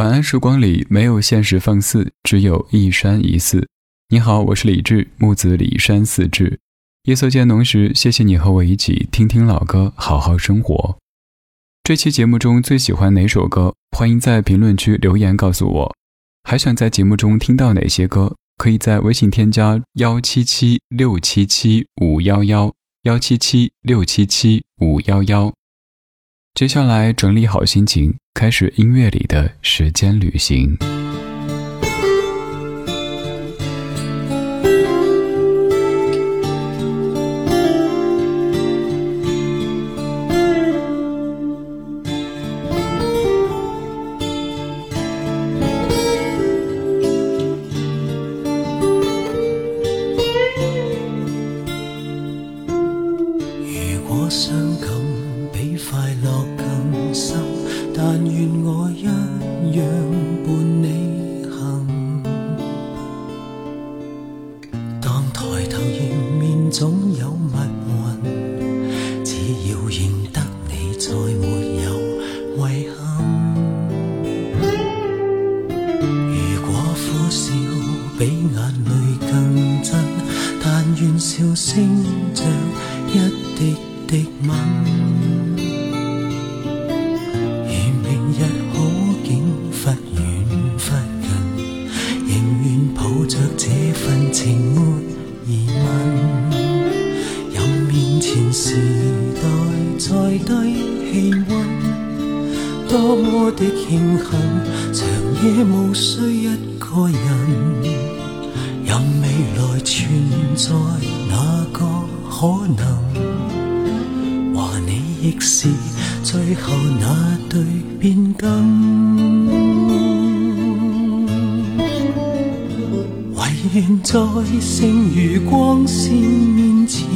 晚安时光里没有现实放肆，只有一山一寺。你好，我是李志，木子李山四志。夜色渐浓时，谢谢你和我一起听听老歌，好好生活。这期节目中最喜欢哪首歌？欢迎在评论区留言告诉我。还想在节目中听到哪些歌？可以在微信添加幺七七六七七五幺幺幺七七六七七五幺幺。接下来整理好心情，开始音乐里的时间旅行。份情没疑问，任面前时代再低气温，多么的庆幸，长夜无需一个人，任未来存在哪个可能，话你亦是最后那对变更。在剩余光线面前，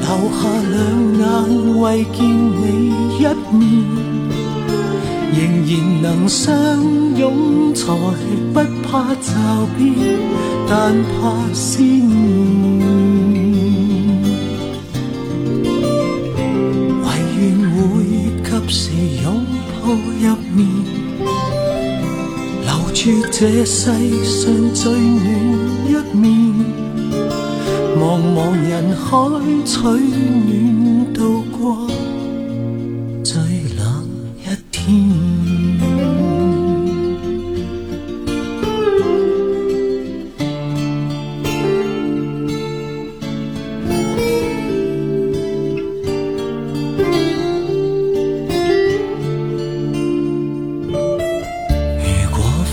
留下两眼为见你一面，仍然能相拥，才不怕骤变，但怕思念。住这世上最暖一面，茫茫人海取暖。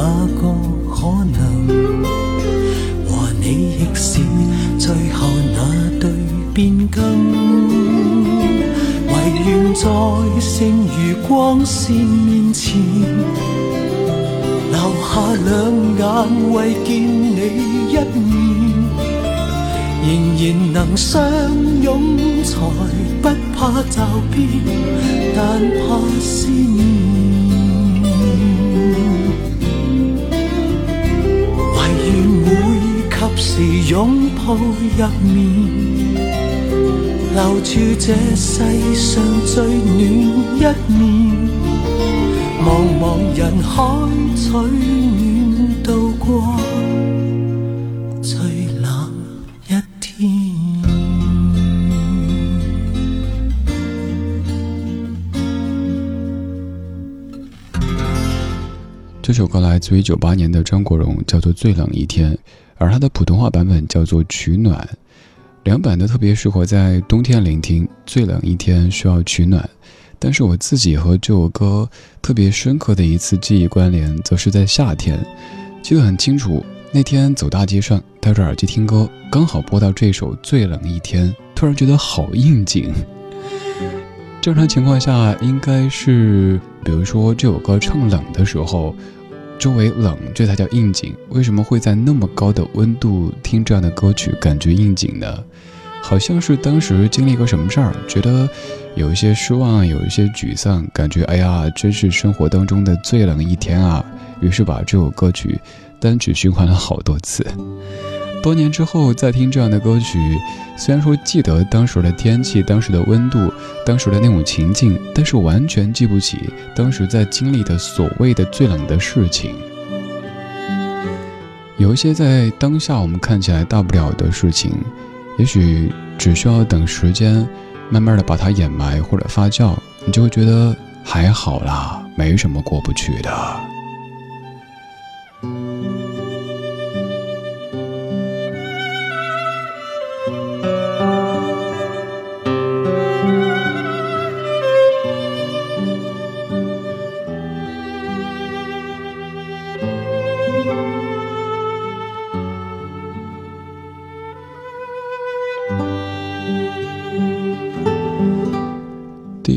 那个可能和你亦是最后那对变更。唯愿在剩余光线面前留下两眼为见你一面。仍然能相拥才不怕骤变但怕思念。会及时拥抱入眠，留住这世上最暖一面。茫茫人海取暖度过。这首歌来自于九八年的张国荣，叫做《最冷一天》，而它的普通话版本叫做《取暖》。两版都特别适合在冬天聆听。最冷一天需要取暖，但是我自己和这首歌特别深刻的一次记忆关联，则是在夏天。记得很清楚，那天走大街上，戴着耳机听歌，刚好播到这首《最冷一天》，突然觉得好应景。正常情况下，应该是，比如说这首歌唱冷的时候，周围冷，这才叫应景。为什么会在那么高的温度听这样的歌曲，感觉应景呢？好像是当时经历过什么事儿，觉得有一些失望，有一些沮丧，感觉哎呀，真是生活当中的最冷一天啊！于是把这首歌曲单曲循环了好多次。多年之后再听这样的歌曲，虽然说记得当时的天气、当时的温度、当时的那种情境，但是完全记不起当时在经历的所谓的最冷的事情。有一些在当下我们看起来大不了的事情，也许只需要等时间慢慢的把它掩埋或者发酵，你就会觉得还好啦，没什么过不去的。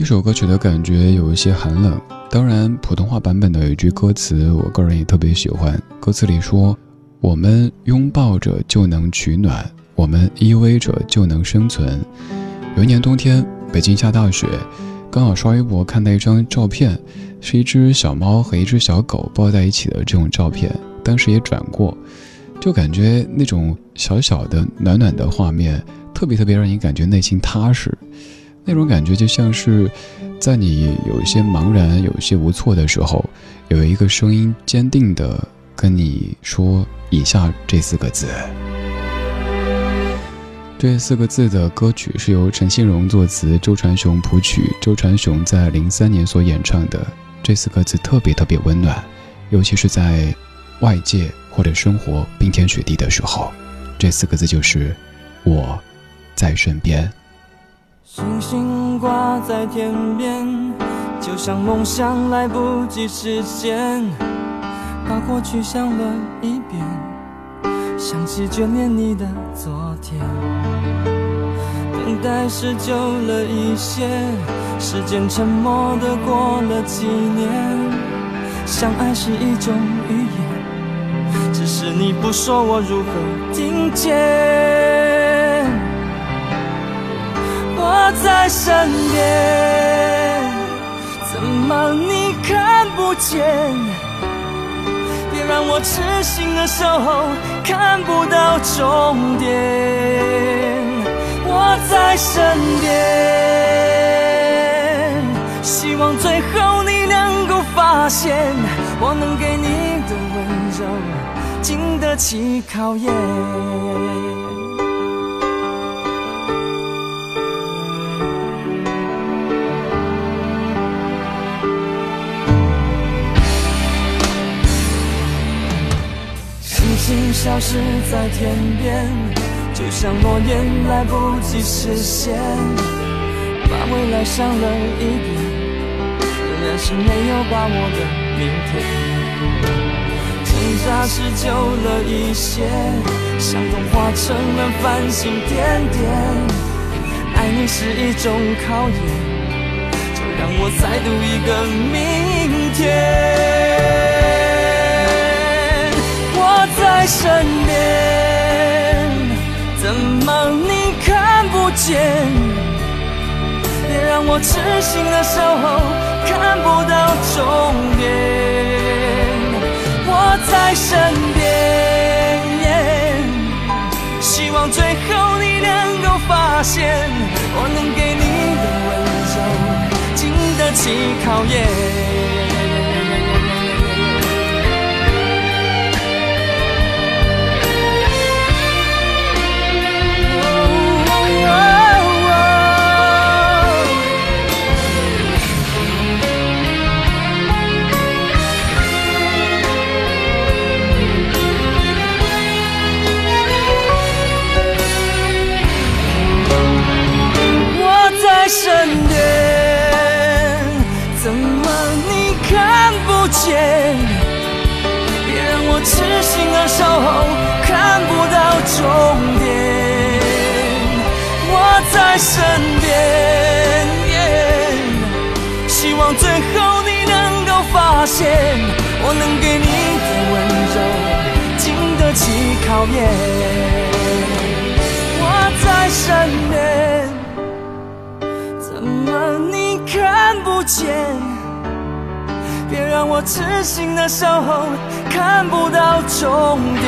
这首歌曲的感觉有一些寒冷，当然，普通话版本的有一句歌词，我个人也特别喜欢。歌词里说：“我们拥抱着就能取暖，我们依偎着就能生存。”有一年冬天，北京下大雪，刚好刷微博看到一张照片，是一只小猫和一只小狗抱在一起的这种照片，当时也转过，就感觉那种小小的暖暖的画面，特别特别让你感觉内心踏实。那种感觉就像是，在你有一些茫然、有一些无措的时候，有一个声音坚定的跟你说以下这四个字。这四个字的歌曲是由陈信荣作词，周传雄谱曲，周传雄在零三年所演唱的。这四个字特别特别温暖，尤其是在外界或者生活冰天雪地的时候，这四个字就是我在身边。星星挂在天边，就像梦想来不及实现，把过去想了一遍，想起眷恋你的昨天。等待是久了一些，时间沉默的过了几年，相爱是一种语言，只是你不说，我如何听见？我在身边，怎么你看不见？别让我痴心的守候，看不到终点。我在身边，希望最后你能够发现，我能给你的温柔经得起考验。消失在天边，就像诺言来不及实现，把未来想了一遍，仍然是没有把握的明天。挣扎是久了一些，想动化成了繁星点点。爱你是一种考验，就让我再赌一个明天。在身边，怎么你看不见？别让我痴心的守候，看不到终点。我在身边，希望最后你能够发现，我能给你的温柔经得起考验。切别让我痴心的守候看不到终点我在身边。希望最后你能够发现我能给你的温柔经得起考验。我在身边怎么你看不见？别让我痴心的守候，看不到终点。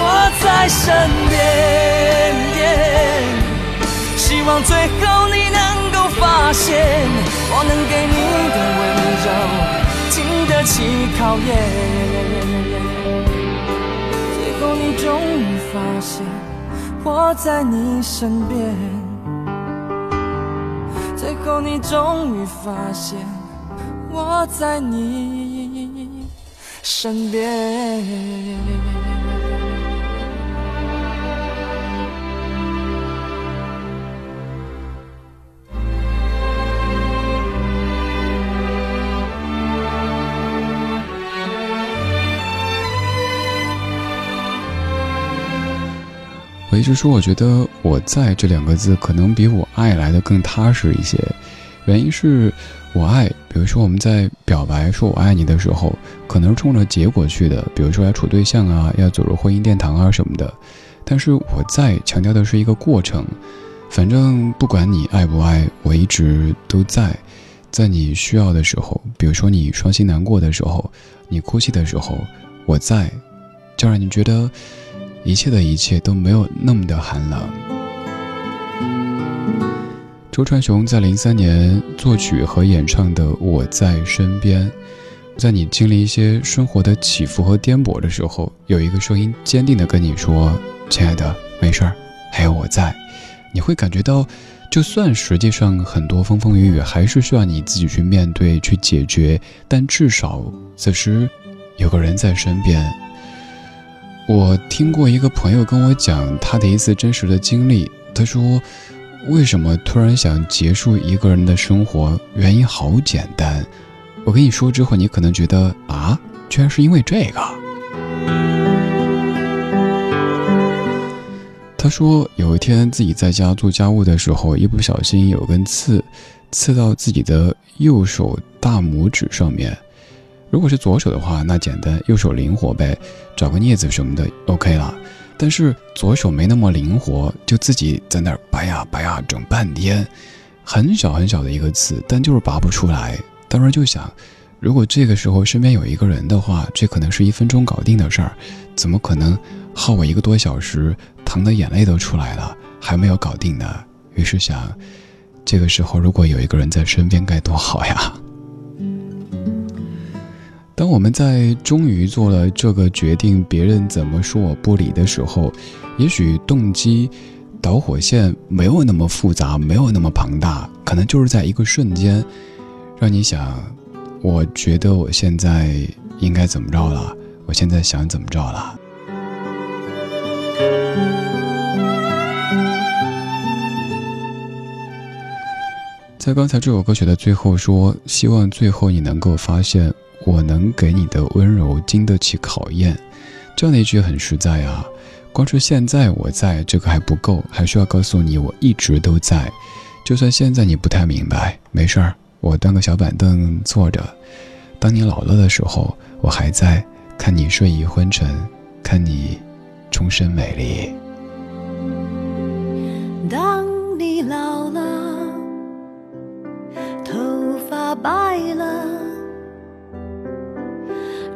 我在身边。希望最后你能够发现，我能给你的温柔经得起考验。最后你终于发现，我在你身边。最后你终于发现，我在你身边。我一直说，我觉得“我在”这两个字可能比我爱来的更踏实一些。原因是，我爱，比如说我们在表白说我爱你的时候，可能是冲着结果去的，比如说要处对象啊，要走入婚姻殿堂啊什么的。但是我在强调的是一个过程，反正不管你爱不爱，我一直都在，在你需要的时候，比如说你伤心难过的时候，你哭泣的时候，我在，就让你觉得。一切的一切都没有那么的寒冷。周传雄在零三年作曲和演唱的《我在身边》，在你经历一些生活的起伏和颠簸的时候，有一个声音坚定的跟你说：“亲爱的，没事儿，还有我在。”你会感觉到，就算实际上很多风风雨雨还是需要你自己去面对、去解决，但至少此时有个人在身边。我听过一个朋友跟我讲他的一次真实的经历，他说：“为什么突然想结束一个人的生活？原因好简单。我跟你说之后，你可能觉得啊，居然是因为这个。”他说有一天自己在家做家务的时候，一不小心有根刺，刺到自己的右手大拇指上面。如果是左手的话，那简单，右手灵活呗，找个镊子什么的，OK 了。但是左手没那么灵活，就自己在那儿拔呀拔呀，整半天，很小很小的一个刺，但就是拔不出来。当时就想，如果这个时候身边有一个人的话，这可能是一分钟搞定的事儿，怎么可能耗我一个多小时，疼的眼泪都出来了，还没有搞定呢？于是想，这个时候如果有一个人在身边，该多好呀！当我们在终于做了这个决定，别人怎么说我不理的时候，也许动机、导火线没有那么复杂，没有那么庞大，可能就是在一个瞬间，让你想，我觉得我现在应该怎么着了，我现在想怎么着了。在刚才这首歌曲的最后说，希望最后你能够发现。我能给你的温柔经得起考验，这样的一句很实在啊。光是现在我在这个还不够，还需要告诉你我一直都在。就算现在你不太明白，没事儿，我端个小板凳坐着。当你老了的时候，我还在看你睡意昏沉，看你终身美丽。当你老了，头发白了。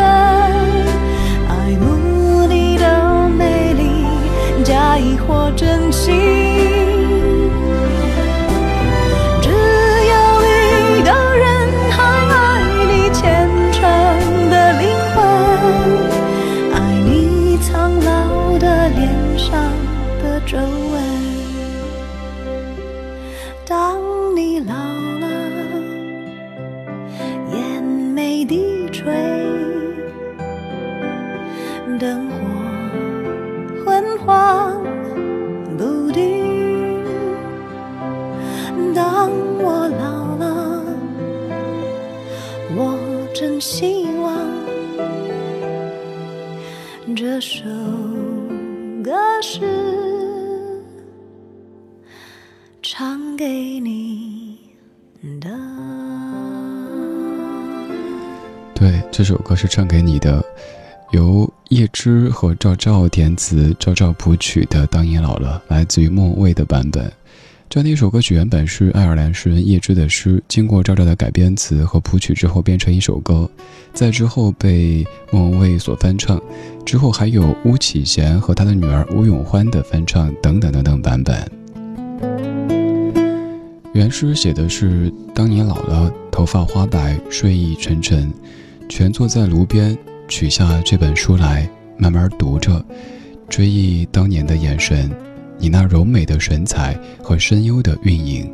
爱慕你的美丽假意或真心。这首歌是唱给你的。对，这首歌是唱给你的，由叶芝和赵照填词、赵照谱曲的《当你老了》，来自于莫蔚的版本。这样的一首歌曲原本是爱尔兰诗人叶芝的诗，经过赵照的改编词和谱曲之后变成一首歌，在之后被莫文蔚所翻唱，之后还有巫启贤和他的女儿吴永欢的翻唱等等等等版本。原诗写的是：当你老了，头发花白，睡意沉沉，蜷坐在炉边，取下这本书来，慢慢读着，追忆当年的眼神。你那柔美的神采和深幽的韵影，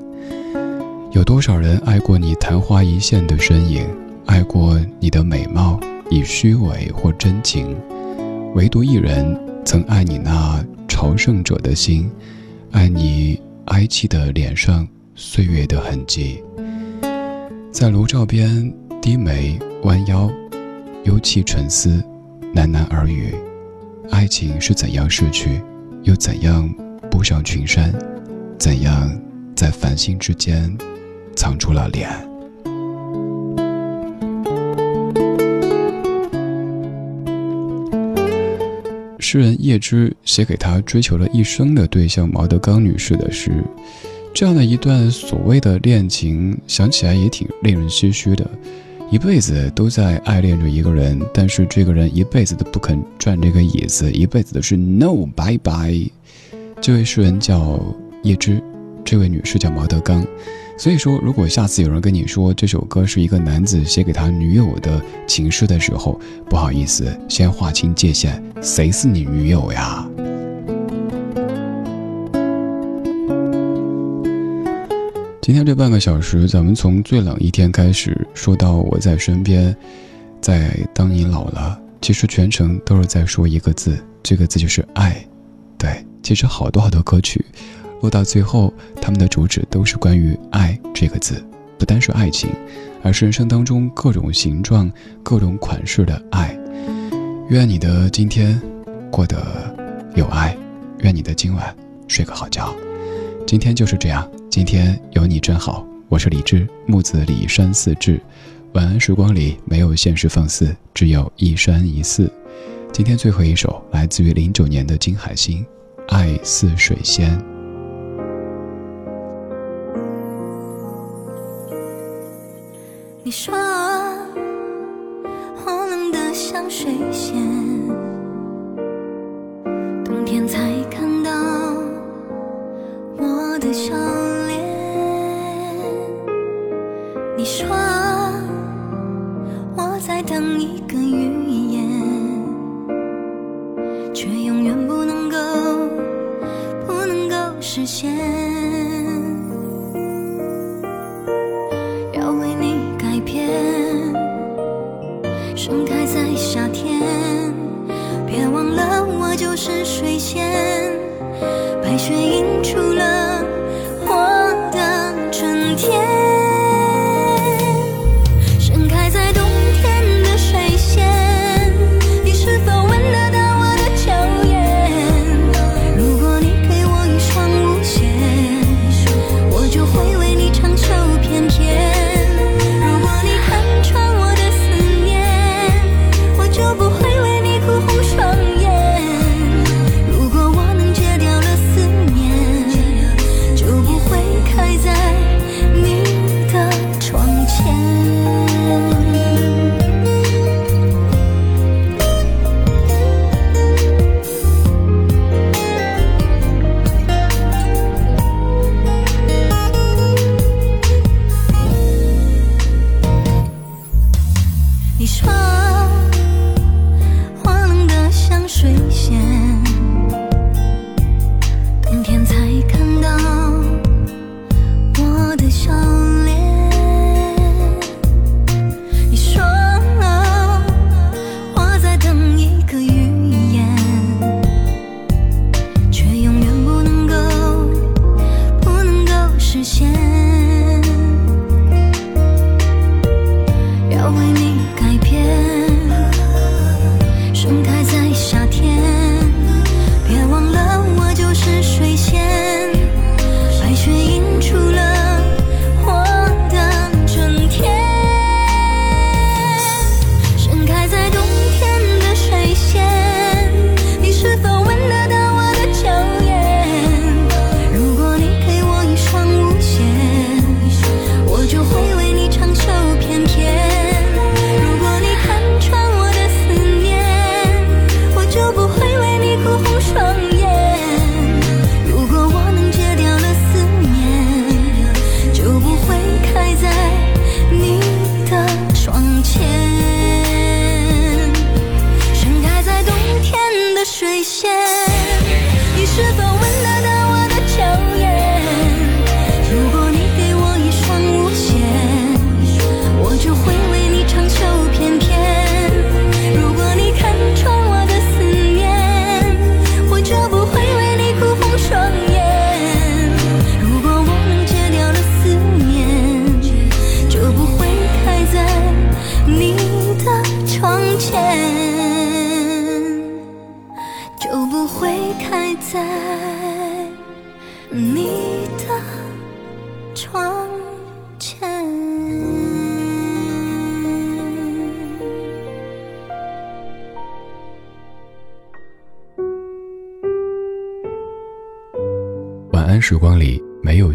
有多少人爱过你昙花一现的身影，爱过你的美貌以虚伪或真情，唯独一人曾爱你那朝圣者的心，爱你哀戚的脸上岁月的痕迹。在炉灶边低眉弯腰，幽气沉思，喃喃耳语，爱情是怎样逝去，又怎样？步上群山，怎样在繁星之间藏住了脸？诗人叶芝写给他追求了一生的对象毛德刚女士的诗，这样的一段所谓的恋情，想起来也挺令人唏嘘的。一辈子都在爱恋着一个人，但是这个人一辈子都不肯转这个椅子，一辈子都是 no 拜拜。这位诗人叫叶芝，这位女士叫毛德刚。所以说，如果下次有人跟你说这首歌是一个男子写给他女友的情诗的时候，不好意思，先划清界限，谁是你女友呀？今天这半个小时，咱们从最冷一天开始说到我在身边，在当你老了，其实全程都是在说一个字，这个字就是爱，其实好多好多歌曲，落到最后，他们的主旨都是关于“爱”这个字，不单是爱情，而是人生当中各种形状、各种款式的爱。愿你的今天过得有爱，愿你的今晚睡个好觉。今天就是这样，今天有你真好。我是李志，木子李山寺志。晚安时光里没有现实放肆，只有一山一寺。今天最后一首来自于零九年的金海心。爱似水仙，你说我冷得像水仙，